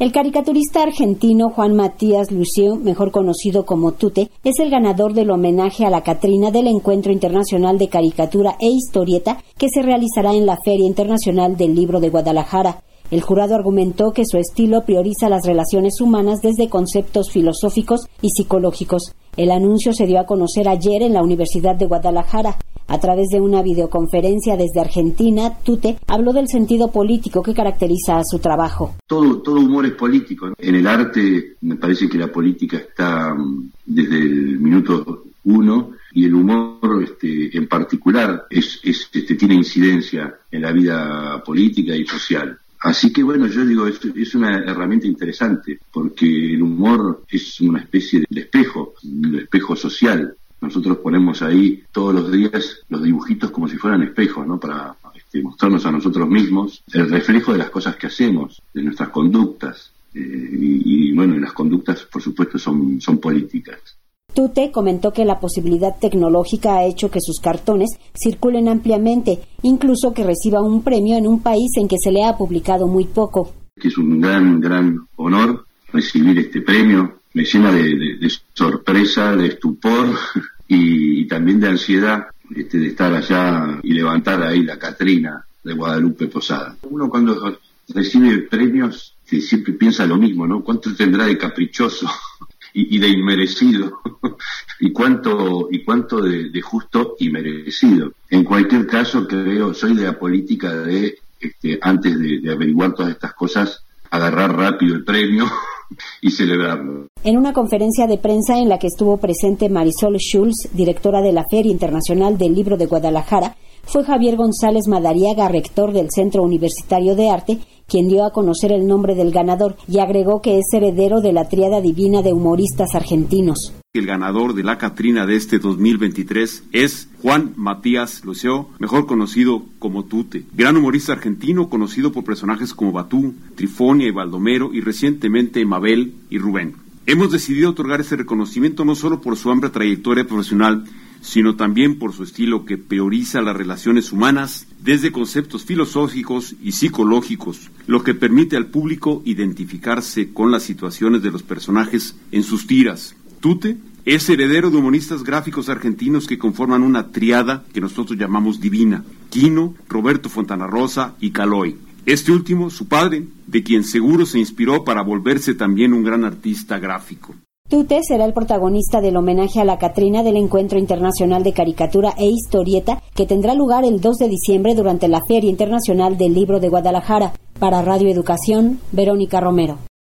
El caricaturista argentino Juan Matías Lucio, mejor conocido como Tute, es el ganador del homenaje a la Catrina del Encuentro Internacional de Caricatura e Historieta que se realizará en la Feria Internacional del Libro de Guadalajara. El jurado argumentó que su estilo prioriza las relaciones humanas desde conceptos filosóficos y psicológicos. El anuncio se dio a conocer ayer en la Universidad de Guadalajara. A través de una videoconferencia desde Argentina, Tute habló del sentido político que caracteriza a su trabajo. Todo, todo humor es político. En el arte me parece que la política está mm, desde el minuto uno y el humor este, en particular es, este, tiene incidencia en la vida política y social. Así que bueno, yo digo, es, es, una herramienta interesante porque el humor es una especie de espejo, un espejo social nosotros ponemos ahí todos los días los dibujitos como si fueran espejos, ¿no? Para este, mostrarnos a nosotros mismos el reflejo de las cosas que hacemos, de nuestras conductas. Eh, y, bueno, las conductas, por supuesto, son, son políticas. Tute comentó que la posibilidad tecnológica ha hecho que sus cartones circulen ampliamente, incluso que reciba un premio en un país en que se le ha publicado muy poco. Es un gran, gran honor recibir este premio me llena de, sorpresa, de estupor y, también de ansiedad este, de estar allá y levantar ahí la Catrina de Guadalupe Posada. Uno cuando recibe premios siempre piensa lo mismo, ¿no? ¿Cuánto tendrá de caprichoso y, de inmerecido? ¿Y cuánto, y cuánto de, justo y merecido? En cualquier caso, creo, soy de la política de, este, antes de averiguar todas estas cosas, agarrar rápido el premio y celebrarlo. En una conferencia de prensa en la que estuvo presente Marisol Schulz, directora de la Feria Internacional del Libro de Guadalajara, fue Javier González Madariaga, rector del Centro Universitario de Arte, quien dio a conocer el nombre del ganador y agregó que es heredero de la triada divina de humoristas argentinos. El ganador de la Catrina de este 2023 es Juan Matías Lucio, mejor conocido como Tute, gran humorista argentino conocido por personajes como Batú, Trifonia y Baldomero y recientemente Mabel y Rubén. Hemos decidido otorgar ese reconocimiento no solo por su amplia trayectoria profesional, sino también por su estilo que prioriza las relaciones humanas desde conceptos filosóficos y psicológicos, lo que permite al público identificarse con las situaciones de los personajes en sus tiras. Tute es heredero de humoristas gráficos argentinos que conforman una triada que nosotros llamamos divina, Quino, Roberto Fontana Rosa y Caloy. Este último, su padre, de quien seguro se inspiró para volverse también un gran artista gráfico. Tute será el protagonista del homenaje a la Catrina del Encuentro Internacional de Caricatura e Historieta que tendrá lugar el 2 de diciembre durante la Feria Internacional del Libro de Guadalajara. Para Radio Educación, Verónica Romero.